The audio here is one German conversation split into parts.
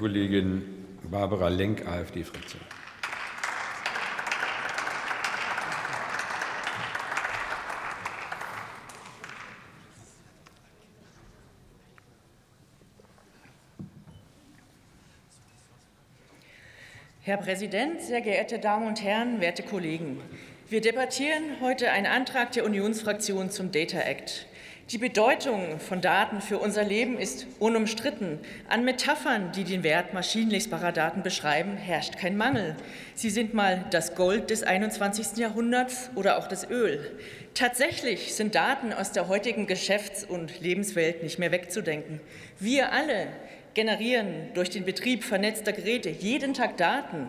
Kollegin Barbara Lenk, AfD-Fraktion. Herr Präsident, sehr geehrte Damen und Herren, werte Kollegen! Wir debattieren heute einen Antrag der Unionsfraktion zum Data Act. Die Bedeutung von Daten für unser Leben ist unumstritten. An Metaphern, die den Wert maschinenlesbarer Daten beschreiben, herrscht kein Mangel. Sie sind mal das Gold des 21. Jahrhunderts oder auch das Öl. Tatsächlich sind Daten aus der heutigen Geschäfts- und Lebenswelt nicht mehr wegzudenken. Wir alle generieren durch den Betrieb vernetzter Geräte jeden Tag Daten.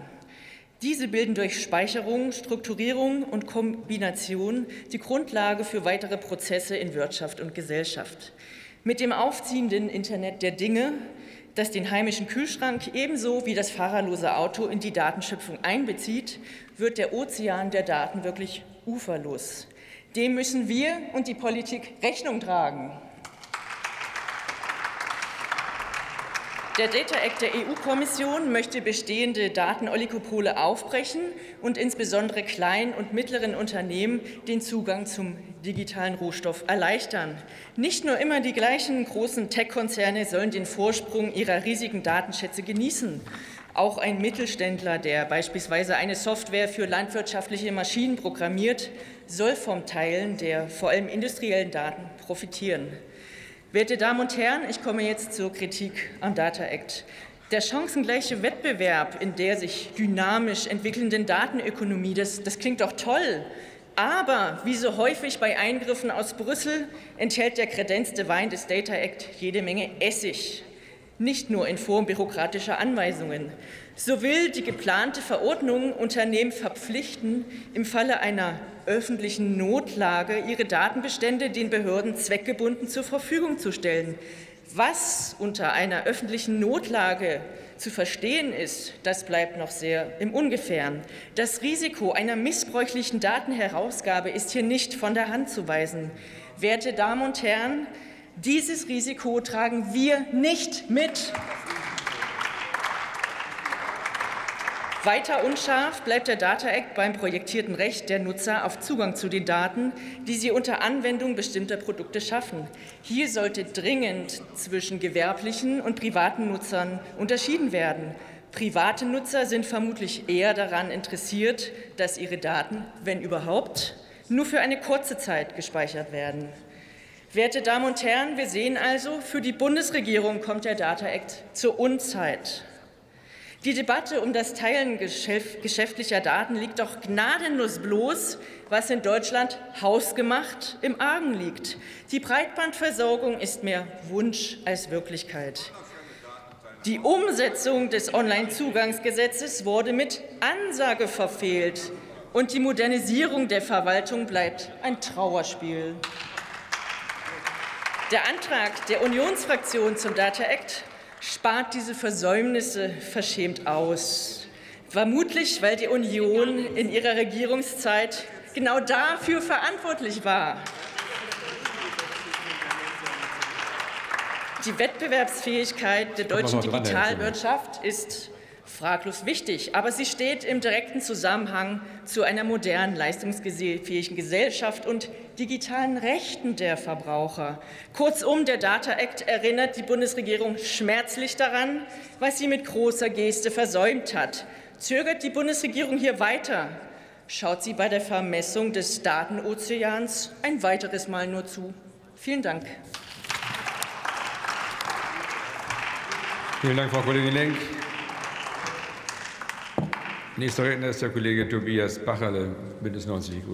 Diese bilden durch Speicherung, Strukturierung und Kombination die Grundlage für weitere Prozesse in Wirtschaft und Gesellschaft. Mit dem aufziehenden Internet der Dinge, das den heimischen Kühlschrank ebenso wie das fahrerlose Auto in die Datenschöpfung einbezieht, wird der Ozean der Daten wirklich uferlos. Dem müssen wir und die Politik Rechnung tragen. Der Data Act der EU-Kommission möchte bestehende Datenoligopole aufbrechen und insbesondere kleinen und mittleren Unternehmen den Zugang zum digitalen Rohstoff erleichtern. Nicht nur immer die gleichen großen Tech-Konzerne sollen den Vorsprung ihrer riesigen Datenschätze genießen. Auch ein Mittelständler, der beispielsweise eine Software für landwirtschaftliche Maschinen programmiert, soll vom Teilen der vor allem industriellen Daten profitieren. Werte Damen und Herren, ich komme jetzt zur Kritik am Data Act. Der chancengleiche Wettbewerb in der sich dynamisch entwickelnden Datenökonomie, das, das klingt doch toll. Aber wie so häufig bei Eingriffen aus Brüssel enthält der kredenzte Wein des Data Act jede Menge Essig, nicht nur in Form bürokratischer Anweisungen. So will die geplante Verordnung Unternehmen verpflichten, im Falle einer öffentlichen Notlage ihre Datenbestände den Behörden zweckgebunden zur Verfügung zu stellen. Was unter einer öffentlichen Notlage zu verstehen ist, das bleibt noch sehr im Ungefähren. Das Risiko einer missbräuchlichen Datenherausgabe ist hier nicht von der Hand zu weisen. Werte Damen und Herren, dieses Risiko tragen wir nicht mit. Weiter unscharf bleibt der Data Act beim projektierten Recht der Nutzer auf Zugang zu den Daten, die sie unter Anwendung bestimmter Produkte schaffen. Hier sollte dringend zwischen gewerblichen und privaten Nutzern unterschieden werden. Private Nutzer sind vermutlich eher daran interessiert, dass ihre Daten, wenn überhaupt, nur für eine kurze Zeit gespeichert werden. Werte Damen und Herren, wir sehen also, für die Bundesregierung kommt der Data Act zur Unzeit. Die Debatte um das Teilen geschäftlicher Daten liegt doch gnadenlos bloß, was in Deutschland hausgemacht im Argen liegt. Die Breitbandversorgung ist mehr Wunsch als Wirklichkeit. Die Umsetzung des Onlinezugangsgesetzes wurde mit Ansage verfehlt, und die Modernisierung der Verwaltung bleibt ein Trauerspiel. Der Antrag der Unionsfraktion zum Data Act spart diese Versäumnisse verschämt aus. Vermutlich, weil die Union in ihrer Regierungszeit genau dafür verantwortlich war. Die Wettbewerbsfähigkeit der deutschen Digitalwirtschaft ist fraglos wichtig, aber sie steht im direkten Zusammenhang zu einer modernen, leistungsfähigen Gesellschaft und digitalen Rechten der Verbraucher. Kurzum, der Data Act erinnert die Bundesregierung schmerzlich daran, was sie mit großer Geste versäumt hat. Zögert die Bundesregierung hier weiter, schaut sie bei der Vermessung des Datenozeans ein weiteres Mal nur zu. Vielen Dank. Vielen Dank, Frau Kollegin Lenk. Nächster Redner ist der Kollege Tobias Bacherle, Bündnis 90 Die Grünen.